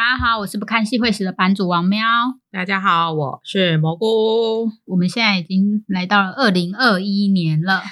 大家好，我是不看戏会死的版主王喵。大家好，我是蘑菇。我们现在已经来到了二零二一年了，唉，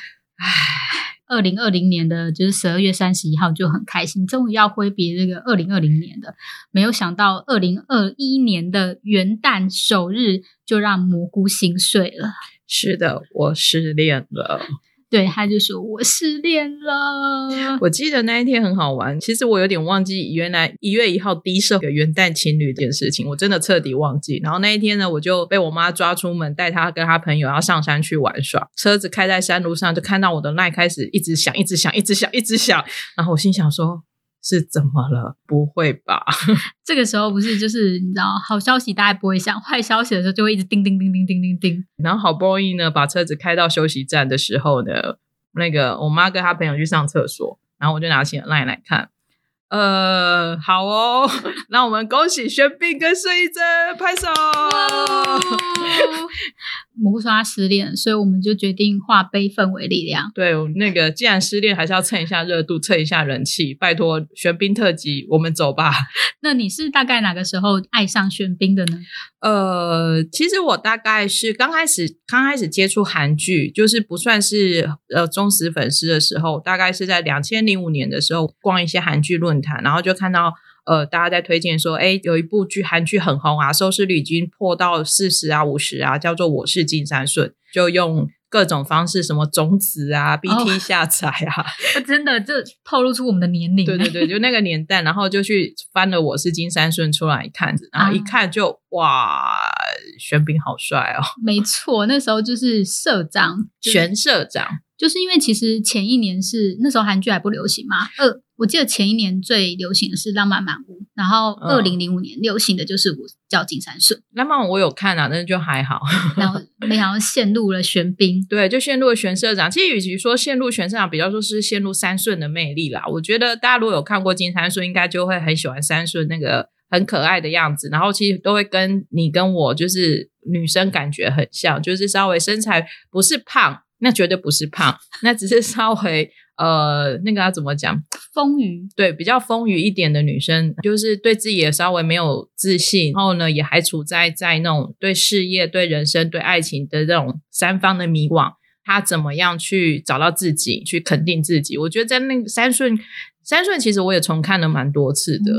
二零二零年的就是十二月三十一号就很开心，终于要挥别这个二零二零年的。没有想到二零二一年的元旦首日就让蘑菇心碎了。是的，我失恋了。对，他就说我失恋了。我记得那一天很好玩，其实我有点忘记原来一月一号低设的元旦情侣这件事情，我真的彻底忘记。然后那一天呢，我就被我妈抓出门，带她跟她朋友要上山去玩耍。车子开在山路上，就看到我的赖开始一直响，一直响，一直响，一直响。然后我心想说。是怎么了？不会吧？这个时候不是就是你知道，好消息大家不会想，坏消息的时候就会一直叮叮叮叮叮叮叮。然后好不容易呢，把车子开到休息站的时候呢，那个我妈跟她朋友去上厕所，然后我就拿起 line 来看。呃，好哦，那我们恭喜玄彬跟孙艺珍拍手。蘑菇说他失恋，所以我们就决定化悲愤为力量。对，那个既然失恋，还是要蹭一下热度，蹭一下人气。拜托，玄彬特辑，我们走吧。那你是大概哪个时候爱上玄彬的呢？呃，其实我大概是刚开始刚开始接触韩剧，就是不算是呃忠实粉丝的时候，大概是在两千零五年的时候，逛一些韩剧论坛，然后就看到。呃，大家在推荐说，哎，有一部剧，韩剧很红啊，收视率已经破到四十啊、五十啊，叫做《我是金三顺》，就用各种方式，什么种子啊、BT 下载啊，真的就透露出我们的年龄。对对对，就那个年代，然后就去翻了《我是金三顺》出来看，然后一看就哇，玄彬好帅哦！没错，那时候就是社长，玄社长，就是因为其实前一年是那时候韩剧还不流行嘛，二。我记得前一年最流行的是《浪漫满屋》，然后二零零五年流行的就是《我叫金三顺》。浪漫我有看啊，但是就还好。然后没想到陷入了玄彬，对，就陷入了玄社长。其实与其说陷入玄社长，比较说是陷入三顺的魅力啦。我觉得大家如果有看过金三顺，应该就会很喜欢三顺那个很可爱的样子。然后其实都会跟你跟我就是女生感觉很像，就是稍微身材不是胖，那绝对不是胖，那只是稍微。呃，那个要怎么讲？丰腴，对，比较丰腴一点的女生，就是对自己也稍微没有自信，然后呢，也还处在在那种对事业、对人生、对爱情的这种三方的迷惘。她怎么样去找到自己，去肯定自己？我觉得在那个三顺。三顺其实我也重看了蛮多次的，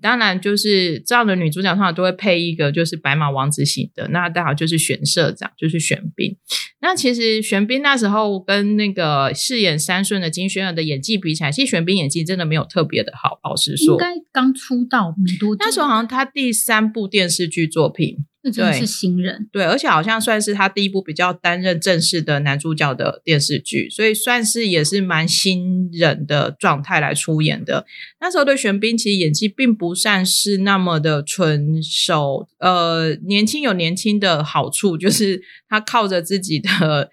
当然就是这样的女主角通常都会配一个就是白马王子型的，那刚好就是选社长，就是玄彬。那其实玄彬那时候跟那个饰演三顺的金宣儿的演技比起来，其实玄彬演技真的没有特别的好，老实说。应该刚出道没多久，那时候好像他第三部电视剧作品。那真的是新人，对，而且好像算是他第一部比较担任正式的男主角的电视剧，所以算是也是蛮新人的状态来出演的。那时候对玄彬其实演技并不算是那么的纯熟，呃，年轻有年轻的好处，就是他靠着自己的，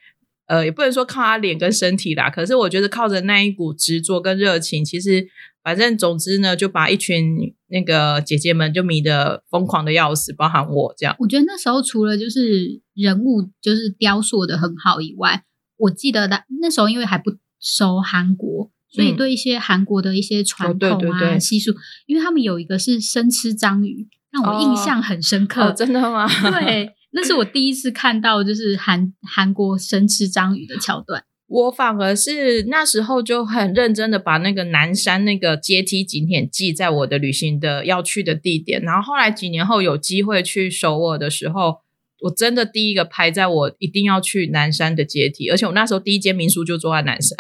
呃，也不能说靠他脸跟身体啦，可是我觉得靠着那一股执着跟热情，其实。反正总之呢，就把一群那个姐姐们就迷得疯狂的要死，包含我这样。我觉得那时候除了就是人物就是雕塑的很好以外，我记得的那时候因为还不熟韩国，所以对一些韩国的一些传统啊习俗，因为他们有一个是生吃章鱼，让我印象很深刻。真的吗？对，那是我第一次看到就是韩韩国生吃章鱼的桥段。我反而是那时候就很认真的把那个南山那个阶梯景点记在我的旅行的要去的地点，然后后来几年后有机会去首尔的时候，我真的第一个排在我一定要去南山的阶梯，而且我那时候第一间民宿就住在南山，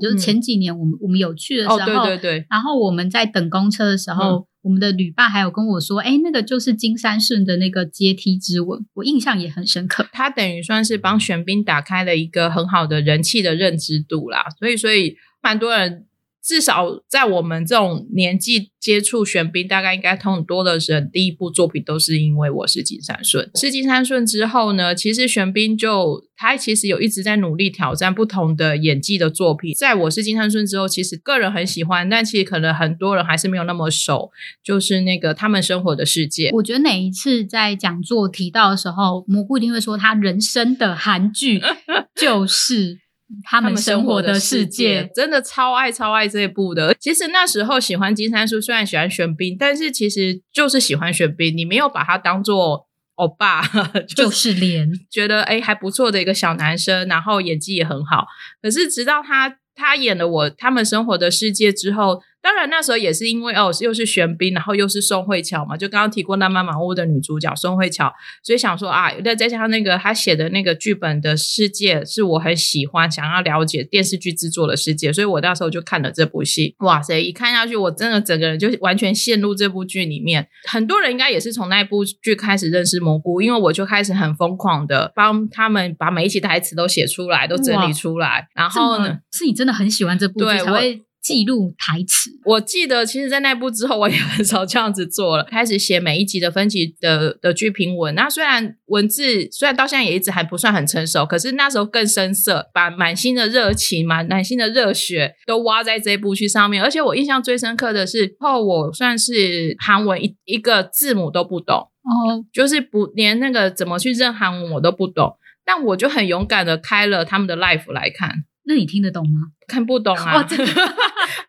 就是前几年我们我们有去的时候，对对对，然后我们在等公车的时候。我们的旅伴还有跟我说，哎，那个就是金三顺的那个阶梯之吻，我印象也很深刻。他等于算是帮玄彬打开了一个很好的人气的认知度啦，所以，所以蛮多人。至少在我们这种年纪接触玄彬，大概应该很多的人，第一部作品都是因为我是金三顺。是金三顺之后呢，其实玄彬就他其实有一直在努力挑战不同的演技的作品。在我是金三顺之后，其实个人很喜欢，但其实可能很多人还是没有那么熟，就是那个他们生活的世界。我觉得哪一次在讲座提到的时候，蘑菇一定会说他人生的韩剧就是。他们生活的世界，真的超爱超爱这一部的。其实那时候喜欢金三叔，虽然喜欢玄彬，但是其实就是喜欢玄彬，你没有把他当做欧巴，就是脸，觉得哎还不错的一个小男生，然后演技也很好。可是直到他他演了我他们生活的世界之后。当然，那时候也是因为哦，又是玄彬，然后又是宋慧乔嘛，就刚刚提过《那漫满屋》的女主角宋慧乔，所以想说啊，再再加上那个他写的那个剧本的世界是我很喜欢、想要了解电视剧制作的世界，所以我那时候就看了这部戏。哇塞，一看下去，我真的整个人就完全陷入这部剧里面。很多人应该也是从那部剧开始认识蘑菇，因为我就开始很疯狂的帮他们把每一集台词都写出来，都整理出来。然后呢，是你真的很喜欢这部剧才会。记录台词，我记得其实，在那部之后，我也很少这样子做了。开始写每一集的分级的的剧评文。那虽然文字虽然到现在也一直还不算很成熟，可是那时候更生涩，把满心的热情、满满心的热血都挖在这部剧上面。而且我印象最深刻的是，后我算是韩文一一个字母都不懂哦，就是不连那个怎么去认韩文我都不懂，但我就很勇敢的开了他们的 life 来看。那你听得懂吗？看不懂啊！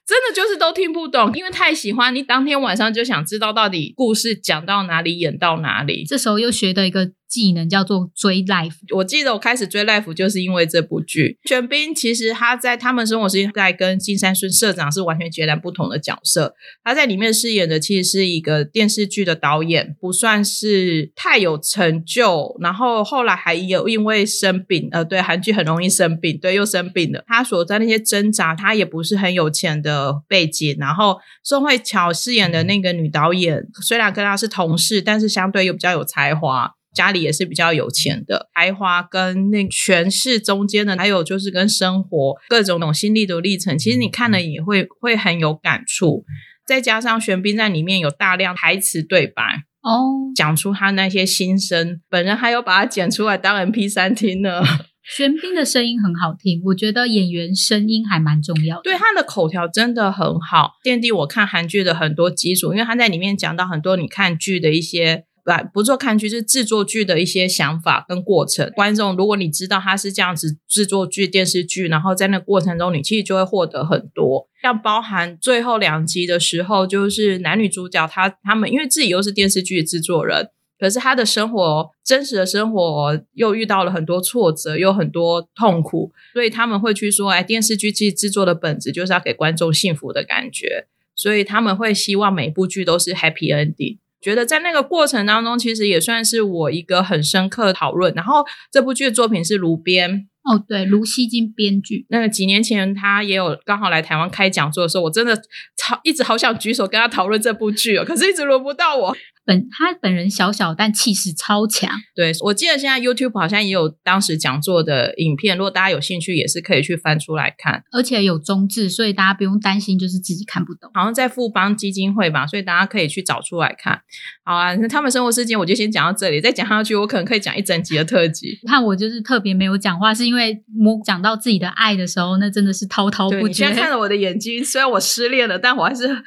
真的就是都听不懂，因为太喜欢你，当天晚上就想知道到底故事讲到哪里，演到哪里。这时候又学的一个。技能叫做追 life，我记得我开始追 life 就是因为这部剧。玄彬其实他在他们生活时代跟金三顺社长是完全截然不同的角色。他在里面饰演的其实是一个电视剧的导演，不算是太有成就。然后后来还有因为生病，呃，对，韩剧很容易生病，对，又生病了。他所在那些挣扎，他也不是很有钱的背景。然后宋慧乔饰演的那个女导演，虽然跟他是同事，但是相对又比较有才华。家里也是比较有钱的，才华跟那权势中间的，还有就是跟生活各种种心力的历程，其实你看了也会会很有感触。再加上玄彬在里面有大量台词对白哦，讲出他那些心声，本人还有把它剪出来当 M P 三听呢。玄彬的声音很好听，我觉得演员声音还蛮重要的。对他的口条真的很好，奠定我看韩剧的很多基础，因为他在里面讲到很多你看剧的一些。来不做看剧，是制作剧的一些想法跟过程。观众，如果你知道他是这样子制作剧电视剧，然后在那过程中，你其实就会获得很多。像包含最后两集的时候，就是男女主角他他们，因为自己又是电视剧制作人，可是他的生活真实的生活又遇到了很多挫折，又很多痛苦，所以他们会去说：“哎，电视剧其实制作的本质就是要给观众幸福的感觉。”所以他们会希望每部剧都是 happy ending。觉得在那个过程当中，其实也算是我一个很深刻的讨论。然后这部剧的作品是卢编哦，对，卢锡金编剧。那个几年前他也有刚好来台湾开讲座的时候，我真的超一直好想举手跟他讨论这部剧哦，可是一直轮不到我。本他本人小小，但气势超强。对，我记得现在 YouTube 好像也有当时讲座的影片，如果大家有兴趣，也是可以去翻出来看。而且有中字，所以大家不用担心，就是自己看不懂。好像在富邦基金会吧，所以大家可以去找出来看。好啊，那他们生活事件我就先讲到这里，再讲下去我可能可以讲一整集的特辑。看我就是特别没有讲话，是因为我讲到自己的爱的时候，那真的是滔滔不绝。你现在看了我的眼睛，虽然我失恋了，但我还是。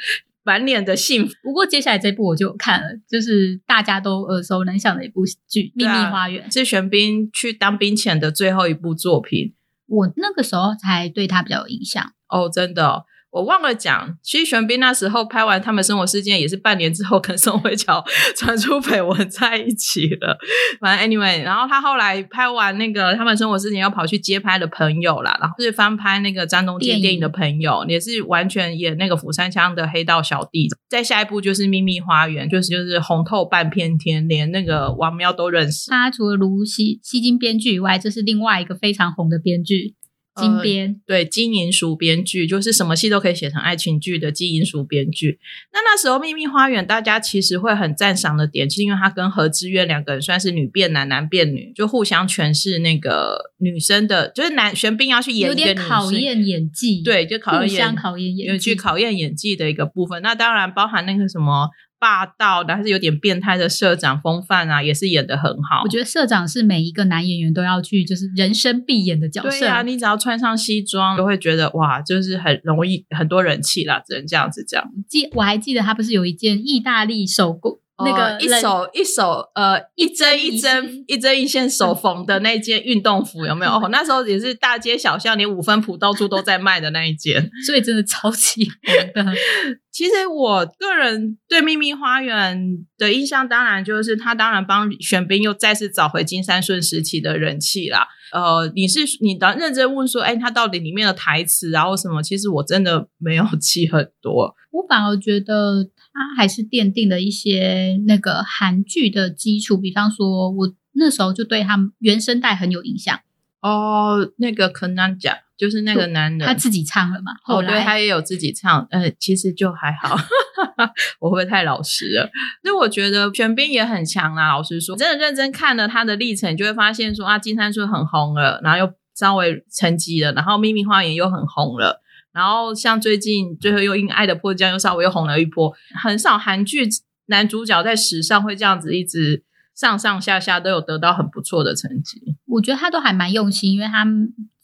满脸的幸福。不过接下来这部我就看了，就是大家都耳熟能详的一部剧《秘密花园》，是玄彬去当兵前的最后一部作品。我那个时候才对他比较有印象哦，真的。我忘了讲，其实玄彬那时候拍完《他们生活事件》也是半年之后跟宋慧乔 传出绯闻在一起了。反正 anyway，然后他后来拍完那个《他们生活事件》，又跑去接拍的朋友啦，然后是翻拍那个张东健电影的朋友，也是完全演那个釜山腔的黑道小弟。再下一部就是《秘密花园》，就是就是红透半片天，连那个王喵都认识。他除了卢西西金编剧以外，这是另外一个非常红的编剧。金编对金银鼠编剧，就是什么戏都可以写成爱情剧的金银鼠编剧。那那时候《秘密花园》，大家其实会很赞赏的点，是因为他跟何之渊两个人算是女变男，男变女，就互相诠释那个女生的，就是男玄彬要去演一个考验演技，对，就考验考验演去考验演技的一个部分。那当然包含那个什么。霸道的还是有点变态的社长风范啊，也是演的很好。我觉得社长是每一个男演员都要去，就是人生必演的角色。对啊，你只要穿上西装，都会觉得哇，就是很容易很多人气啦，只能这样子讲。记我还记得他不是有一件意大利手工那个呃一人手一手呃一针一一针一针一线手缝的那件运动服有没有？哦，那时候也是大街小巷，连五分铺到处都在卖的那一件。所以真的超级红的。其实我个人对秘密花园的印象，当然就是他当然帮玄彬又再次找回金三顺时期的人气啦。呃，你是你当认真问说，哎，他到底里面的台词然后什么？其实我真的没有记很多。我反而觉得它还是奠定了一些那个韩剧的基础，比方说，我那时候就对他们原声带很有印象。哦，那个可南讲就是那个男人，他自己唱了嘛？后哦，对来、他也有自己唱，呃，其实就还好。我会不会太老实了？所以我觉得玄彬也很强啦。老实说，真的认真看了他的历程，就会发现说啊，金三顺很红了，然后又稍微沉寂了，然后秘密花园又很红了。然后像最近最后又因《爱的迫降》又稍微又红了一波，很少韩剧男主角在史上会这样子一直上上下下都有得到很不错的成绩。我觉得他都还蛮用心，因为他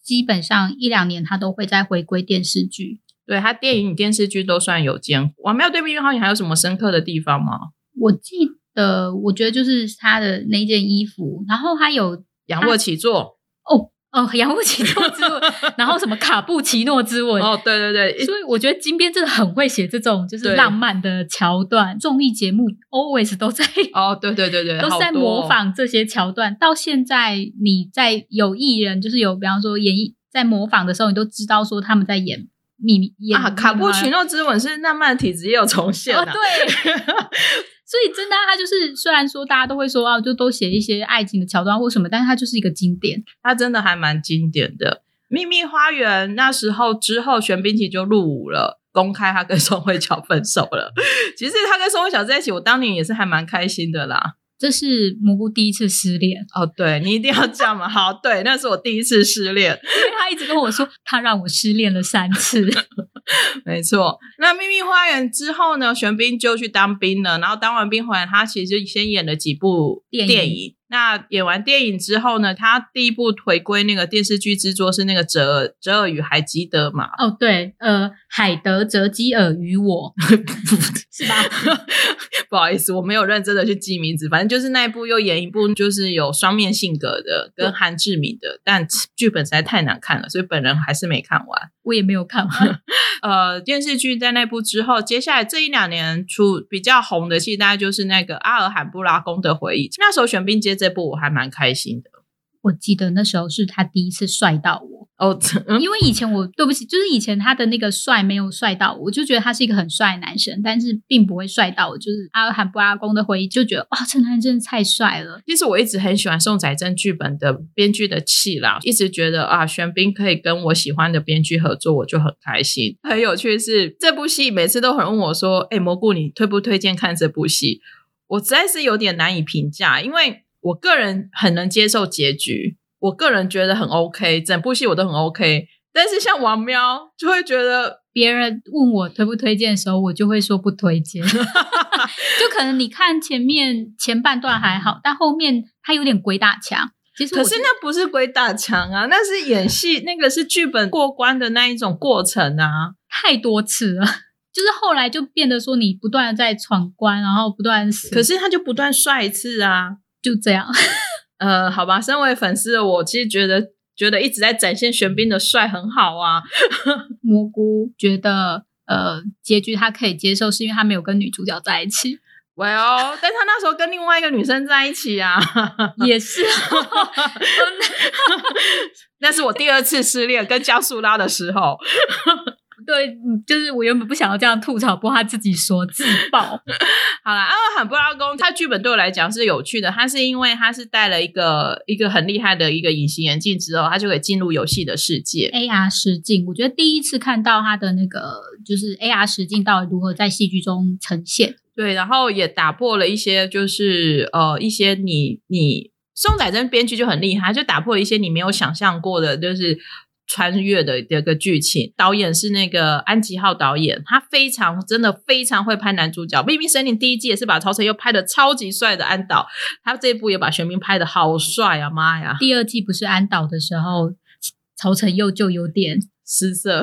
基本上一两年他都会再回归电视剧。对他电影、电视剧都算有兼顾。王妙对秘密花园还有什么深刻的地方吗？我记得，我觉得就是他的那件衣服，然后他有仰卧起坐。哦哦，仰卧起诺之吻，然后什么卡布奇诺之吻。哦，对对对，所以我觉得金边真的很会写这种就是浪漫的桥段，综艺节目 always 都在哦，对对对对，都在模仿这些桥段。到现在，你在有艺人就是有，比方说演绎在模仿的时候，你都知道说他们在演秘密啊。卡布奇诺诺之吻是浪漫体质也有重现哦，啊。对。所以真的啊，他就是虽然说大家都会说啊，就都写一些爱情的桥段或什么，但是他就是一个经典。他真的还蛮经典的。秘密花园那时候之后，玄彬其实就入伍了，公开他跟宋慧乔分手了。其实他跟宋慧乔在一起，我当年也是还蛮开心的啦。这是蘑菇第一次失恋，哦，对你一定要这样嘛。好，对，那是我第一次失恋。因为他一直跟我说，他让我失恋了三次。没错，那秘密花园之后呢，玄彬就去当兵了。然后当完兵回来，他其实先演了几部电影电影。那演完电影之后呢，他第一部回归那个电视剧制作是那个《折耳折耳与海基德》嘛。哦，对，呃，海德泽基尔与我 是吧？不好意思，我没有认真的去记名字，反正就是那一部又演一部就是有双面性格的，跟韩志敏的，但剧本实在太难看了，所以本人还是没看完。我也没有看完。呃，电视剧在那部之后，接下来这一两年出比较红的戏，大概就是那个《阿尔罕布拉宫的回忆》。那时候玄彬接这部，我还蛮开心的。我记得那时候是他第一次帅到我，哦，嗯因为以前我对不起，就是以前他的那个帅没有帅到我，我就觉得他是一个很帅的男生，但是并不会帅到我。就是阿尔罕布阿公的回忆，就觉得哇，这男人真的太帅了。其实我一直很喜欢宋载珍剧本的编剧的气啦，一直觉得啊，玄彬可以跟我喜欢的编剧合作，我就很开心。很有趣的是，这部戏每次都有人问我说：“哎，蘑菇，你推不推荐看这部戏？”我实在是有点难以评价，因为我个人很能接受结局，我个人觉得很 OK，整部戏我都很 OK。但是像王喵就会觉得别人问我推不推荐的时候，我就会说不推荐。就可能你看前面前半段还好，但后面他有点鬼打墙。其实可是那不是鬼打墙啊，那是演戏，那个是剧本过关的那一种过程啊。太多次了，就是后来就变得说你不断的在闯关，然后不断死，可是他就不断帅一次啊。就这样。呃，好吧，身为粉丝的我，其实觉得觉得一直在展现玄彬的帅很好啊。蘑菇觉得呃结局他可以接受，是因为他没有跟女主角在一起，Well，但他那时候跟另外一个女生在一起啊，也是。那是我第二次失恋，跟加速拉的时候。对，嗯就是我原本不想要这样吐槽，不过他自己说自爆。好啦，阿尔罕布拉宫，它剧本对我来讲是有趣的。它是因为它是戴了一个一个很厉害的一个隐形眼镜之后，它就可以进入游戏的世界。AR 实境，我觉得第一次看到他的那个就是 AR 实境到底如何在戏剧中呈现。对，然后也打破了一些，就是呃，一些你你宋载珍编剧就很厉害，就打破了一些你没有想象过的，就是穿越的这个剧情。导演是那个安吉浩导演，他非常真的非常会拍男主角。《秘密森林》第一季也是把曹承佑拍的超级帅的安导，他这一部也把玄彬拍的好帅啊！妈呀，第二季不是安导的时候，曹承佑就有点失色。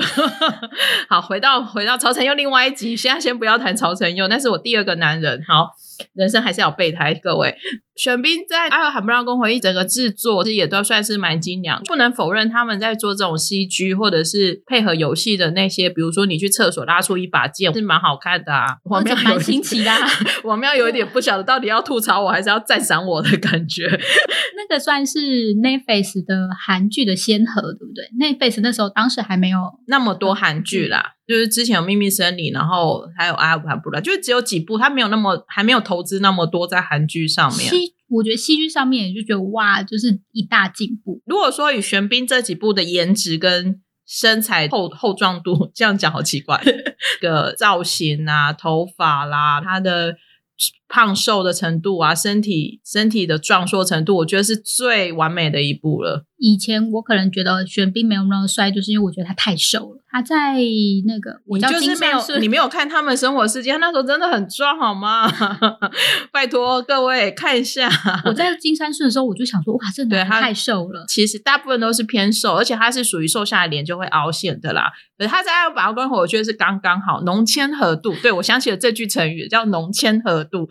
好，回到回到曹承佑另外一集，现在先不要谈曹承佑，那是我第二个男人。好，人生还是要备胎，各位。玄彬在《阿尔罕布拉宫回忆》整个制作，其实也都算是蛮精良。不能否认他们在做这种 CG 或者是配合游戏的那些，比如说你去厕所拉出一把剑，是蛮好看的啊。我觉得蛮新奇的。我们要有一点不晓得到底要吐槽我还是要赞赏我的感觉。那个算是 Netflix 的韩剧的先河，对不对？Netflix 那时候当时还没有那么多韩剧啦，就是之前有《秘密森林》，然后还有《阿尔罕布拉》，就是只有几部，他没有那么还没有投资那么多在韩剧上面。我觉得戏剧上面也就觉得哇，就是一大进步。如果说以玄彬这几部的颜值跟身材厚厚壮度，这样讲好奇怪，个造型啊、头发啦，他的。胖瘦的程度啊，身体身体的壮硕程度，我觉得是最完美的一步了。以前我可能觉得玄彬没有那么帅，就是因为我觉得他太瘦了。他在那个，我就是没有，你没有看他们生活世界，他那时候真的很壮，好吗？拜托各位看一下。我在金山顺的时候，我就想说，哇，这的太瘦了。其实大部分都是偏瘦，而且他是属于瘦下来脸就会凹陷的啦。可是他在爱宝跟我觉得是刚刚好，浓铅合度。对我想起了这句成语，叫浓铅合度。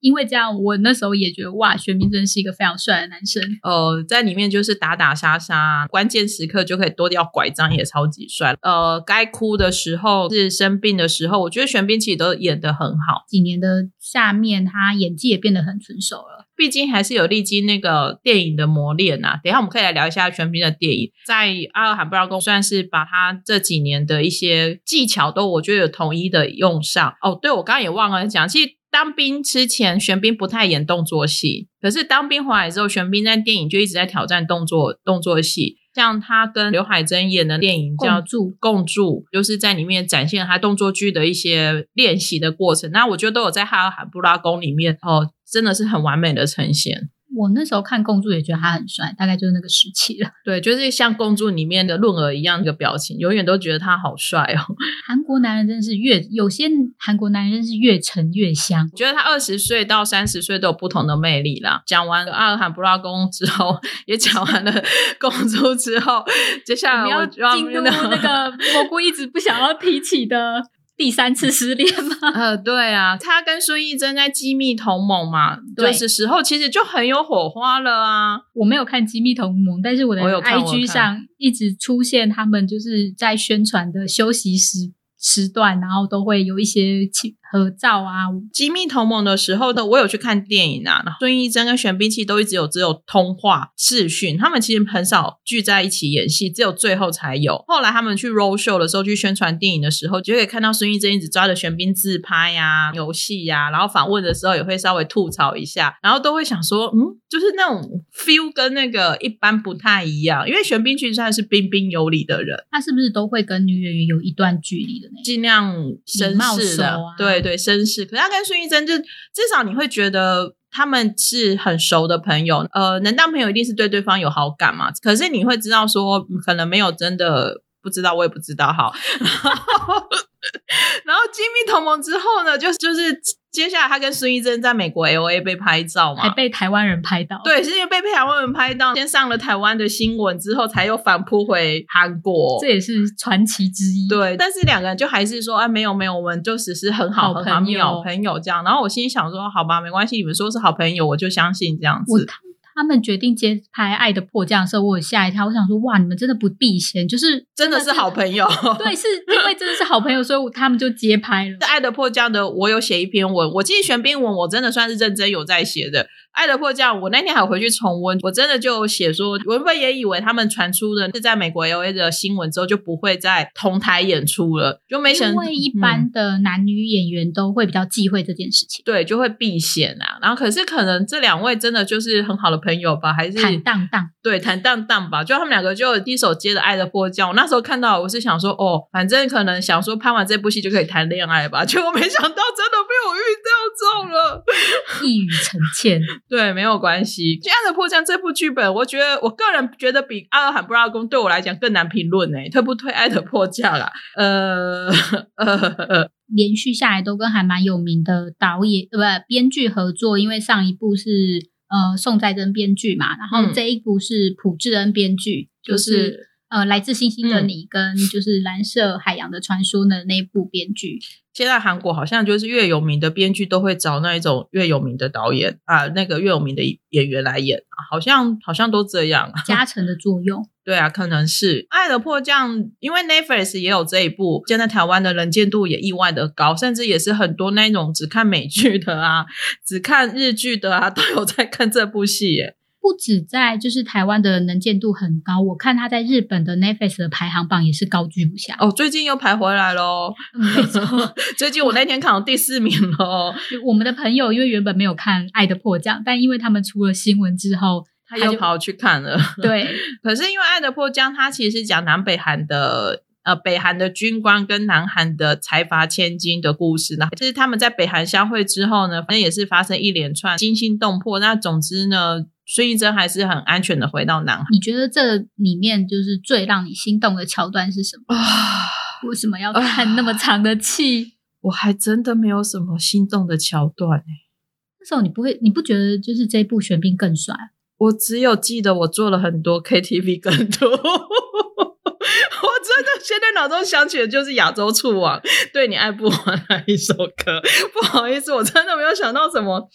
因为这样，我那时候也觉得哇，玄彬真是一个非常帅的男生。呃，在里面就是打打杀杀，关键时刻就可以多掉拐杖，也超级帅。呃，该哭的时候是生病的时候，我觉得玄彬其实都演得很好。几年的下面，他演技也变得很成熟了。毕竟还是有历经那个电影的磨练呐。等一下我们可以来聊一下玄彬的电影，在阿尔罕布拉宫算是把他这几年的一些技巧都我觉得有统一的用上。哦，对，我刚刚也忘了讲，其实。当兵之前，玄彬不太演动作戏。可是当兵回来之后，玄彬在电影就一直在挑战动作动作戏。像他跟刘海珍演的电影叫《住共住》，就是在里面展现他动作剧的一些练习的过程。那我觉得都有在《哈尔罕布拉宫》里面哦，真的是很完美的呈现。我那时候看公主也觉得他很帅，大概就是那个时期了。对，就是像公主里面的润儿一样，的表情，永远都觉得他好帅哦。韩国男人真是越有些韩国男人是越沉越香。觉得他二十岁到三十岁都有不同的魅力啦。讲完阿尔罕布拉宫之后，也讲完了公主之后，接下来要进入那个蘑菇一直不想要提起的。第三次失恋吗？呃，对啊，他跟孙艺珍在《机密同盟》嘛，就是时候其实就很有火花了啊。我没有看《机密同盟》，但是我的 IG 上一直出现他们就是在宣传的休息时时段，然后都会有一些情。合照啊，机密同盟的时候的，我有去看电影啊。孙艺珍跟玄彬其实都一直有只有通话视讯，他们其实很少聚在一起演戏，只有最后才有。后来他们去 roll show 的时候，去宣传电影的时候，就可以看到孙艺珍一直抓着玄彬自拍呀、游戏呀，然后访问的时候也会稍微吐槽一下，然后都会想说，嗯，就是那种 feel 跟那个一般不太一样，因为玄彬其实算是彬彬有礼的人，他是不是都会跟女演员有一段距离的那尽量绅士的，对。对绅士，可是他跟孙艺珍就至少你会觉得他们是很熟的朋友，呃，能当朋友一定是对对方有好感嘛。可是你会知道说，可能没有真的不知道，我也不知道哈。然后机密同盟之后呢，就就是。接下来，他跟孙艺珍在美国 L A 被拍照嘛，还被台湾人拍到。对，是因为被台湾人拍到，先上了台湾的新闻，之后才又反扑回韩国，这也是传奇之一。对，但是两个人就还是说，啊，没有没有，我们就只是很好很好朋友这样。然后我心里想说，好吧，没关系，你们说是好朋友，我就相信这样子。他们决定接拍《爱的迫降》的时候，我吓一跳。我想说，哇，你们真的不避嫌，就是真的是好朋友。对，是因为真的是好朋友，所以他们就接拍了。《爱的迫降》的，我有写一篇文，我记得玄彬文，我真的算是认真有在写的。《爱的迫降》，我那天还回去重温，我真的就写说，文本也以为他们传出的是在美国 L A 的新闻之后，就不会再同台演出了，就没想。因为一般的男女演员都会比较忌讳这件事情，对，就会避嫌啊。然后，可是可能这两位真的就是很好的朋友吧，还是坦荡荡，对，坦荡荡吧。就他们两个就第一手接的《爱的迫降》，我那时候看到，我是想说，哦，反正可能想说拍完这部戏就可以谈恋爱吧，结果没想到真的被我遇到中了，一语成谶。对，没有关系。《爱的迫降》这部剧本，我觉得我个人觉得比《阿尔罕布拉宫》对我来讲更难评论呢。推不推《爱的迫降》啦？呃呃，连续下来都跟还蛮有名的导演呃不编剧合作，因为上一部是呃宋在珍编剧嘛，然后这一部是朴智恩编剧，就是呃，来自星星的你跟就是蓝色海洋的传说的那部编剧。现在韩国好像就是越有名的编剧都会找那一种越有名的导演啊，那个越有名的演员来演，好像好像都这样，加 成的作用。对啊，可能是《爱的迫降》，因为 Netflix 也有这一部，现在台湾的人见度也意外的高，甚至也是很多那种只看美剧的啊，只看日剧的啊，都有在看这部戏耶。不止在就是台湾的能见度很高，我看他在日本的 Netflix 的排行榜也是高居不下。哦，最近又排回来喽！没错，最近我那天看到第四名喽。我们的朋友因为原本没有看《爱的迫降》，但因为他们出了新闻之后，他又跑去看了。对，可是因为《爱的迫降》，它其实是讲南北韩的呃北韩的军官跟南韩的财阀千金的故事呢。就是他们在北韩相会之后呢，反正也是发生一连串惊心动魄。那总之呢。孙艺珍还是很安全的回到南海。你觉得这里面就是最让你心动的桥段是什么？啊，为什么要叹那么长的气？我还真的没有什么心动的桥段哎。那时候你不会，你不觉得就是这部玄彬更帅？我只有记得我做了很多 KTV 更多。我真的现在脑中想起的就是《亚洲醋王》，对你爱不完那一首歌。不好意思，我真的没有想到什么。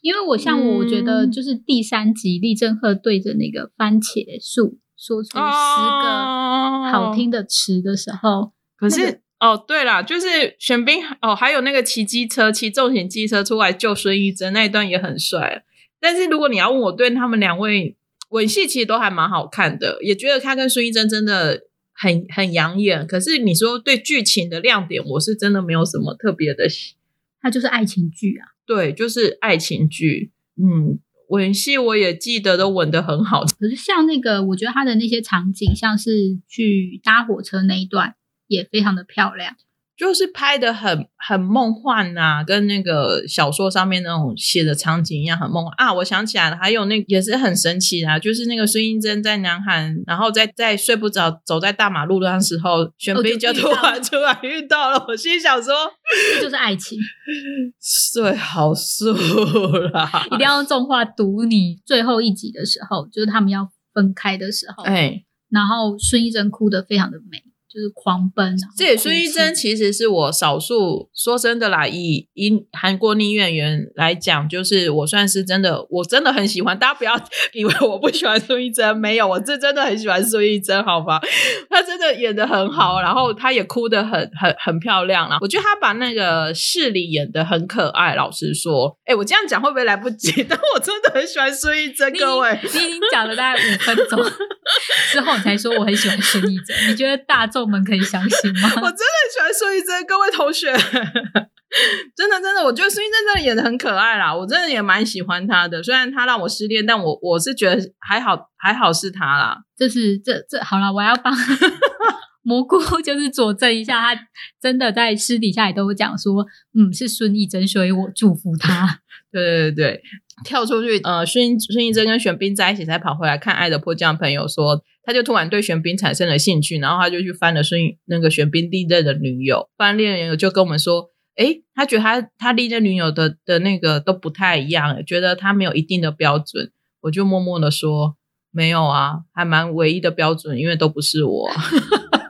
因为我像我，我觉得就是第三集李正赫对着那个番茄树说出十个好听的词的时候，可是哦，对了，就是玄彬哦，还有那个骑机车、骑重型机车出来救孙艺珍那一段也很帅。但是如果你要问我对他们两位吻戏，其实都还蛮好看的，也觉得他跟孙艺珍真的很很养眼。可是你说对剧情的亮点，我是真的没有什么特别的，它就是爱情剧啊。对，就是爱情剧，嗯，吻戏我也记得都吻得很好。可是像那个，我觉得它的那些场景，像是去搭火车那一段，也非常的漂亮。就是拍的很很梦幻呐，跟那个小说上面那种写的场景一样，很梦幻啊！我想起来了，还有那也是很神奇啊，就是那个孙艺珍在南韩，然后在在睡不着，走在大马路上时候，玄彬就突然突然遇到了，我心想说，这就是爱情，睡好素啦！一定要用重话读你最后一集的时候，就是他们要分开的时候，哎，然后孙艺珍哭的非常的美。就是狂奔。这孙艺珍其实是我少数说真的啦，以以韩国女演员来讲，就是我算是真的，我真的很喜欢。大家不要 以为我不喜欢孙艺珍，没有，我是真的很喜欢孙艺珍，好吧？她真的演的很好，然后她也哭的很很很漂亮啦。我觉得她把那个市里演的很可爱。老实说，哎，我这样讲会不会来不及？但我真的很喜欢孙艺珍，各位，你已经讲了大概五分钟 之后，你才说我很喜欢孙艺珍。你觉得大众？我们可以相信吗？我真的很喜欢孙艺珍，各位同学，真的真的，我觉得孙艺珍真的演的很可爱啦，我真的也蛮喜欢她的。虽然她让我失恋，但我我是觉得还好，还好是她啦。就是这这好了，我要帮 蘑菇就是佐证一下，他真的在私底下也都讲说，嗯，是孙艺珍，所以我祝福他。对对对对。跳出去，呃，孙孙艺珍跟玄彬在一起，才跑回来看《爱的迫降》。朋友说，他就突然对玄彬产生了兴趣，然后他就去翻了孙那个玄彬历任的女友，翻恋人就跟我们说，诶，他觉得他他历任女友的的那个都不太一样，觉得他没有一定的标准。我就默默的说，没有啊，还蛮唯一的标准，因为都不是我，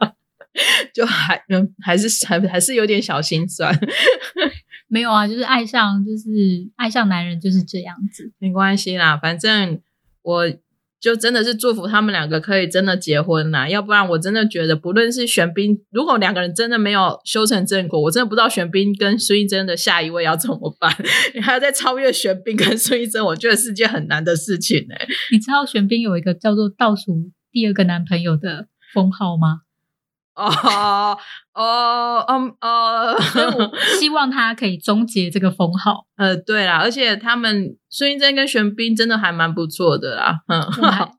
就还嗯，还是还还是有点小心酸。没有啊，就是爱上，就是爱上男人就是这样子，没关系啦，反正我就真的是祝福他们两个可以真的结婚呐，要不然我真的觉得，不论是玄彬，如果两个人真的没有修成正果，我真的不知道玄彬跟孙艺珍的下一位要怎么办，你 还要再超越玄彬跟孙艺珍，我觉得是件很难的事情哎。你知道玄彬有一个叫做倒数第二个男朋友的封号吗？哦哦嗯呃，希望他可以终结这个封号。呃，对啦，而且他们孙艺珍跟玄彬真的还蛮不错的啦。嗯，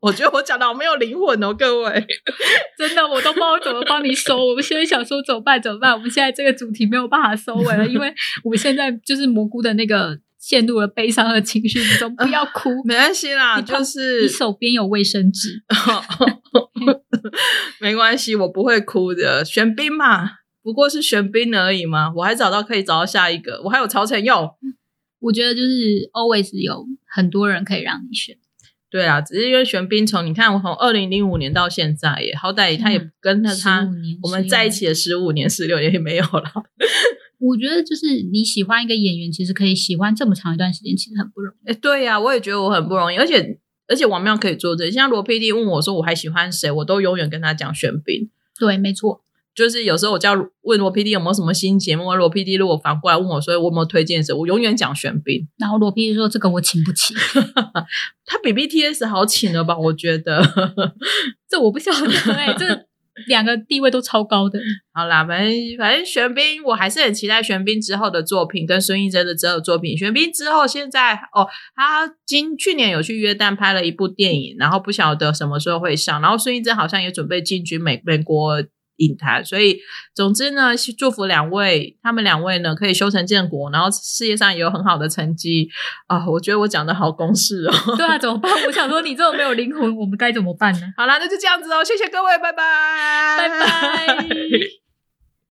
我觉得我讲的好没有灵魂哦，各位，真的我都不知道怎么帮你收。我们现在想说怎么办？怎么办？我们现在这个主题没有办法收尾了，因为我们现在就是蘑菇的那个陷入了悲伤的情绪之中。不要哭，没关系啦，就是你手边有卫生纸。没关系，我不会哭的。玄彬嘛，不过是玄彬而已嘛。我还找到可以找到下一个，我还有曹承佑。我觉得就是 always 有很多人可以让你选。对啊，只是因为玄彬从你看我从二零零五年到现在耶，好歹他也嗯跟了他、15年我们在一起的十五年、十六年也没有了。我觉得就是你喜欢一个演员，其实可以喜欢这么长一段时间，其实很不容易。哎，对呀、我也觉得我很不容易，而且而且王妙可以做这，像罗 PD 问我说我还喜欢谁，我都永远跟他讲玄彬。对，没错，就是有时候我叫问罗 PD 有没有什么新节目，罗 PD 如果反过来问我说我有没有推荐谁，我永远讲玄彬。然后罗 PD 说这个我请不起，他比 BTS 好请了吧？我觉得。这我不晓得哎、这两个地位都超高的。好啦，反正反正玄彬，我还是很期待玄彬之后的作品，跟孙艺珍的之后作品。玄彬之后现在哦，他今去年有去约旦拍了一部电影，然后不晓得什么时候会上。然后孙艺珍好像也准备进军美美国影坛，所以总之呢，祝福两位，他们两位呢可以修成正果，然后事业上也有很好的成绩啊、我觉得我讲的好公式哦。对啊，怎么办？我想说你这种没有灵魂，我们该怎么办呢？好啦，那就这样子哦，谢谢各位，拜拜，拜拜。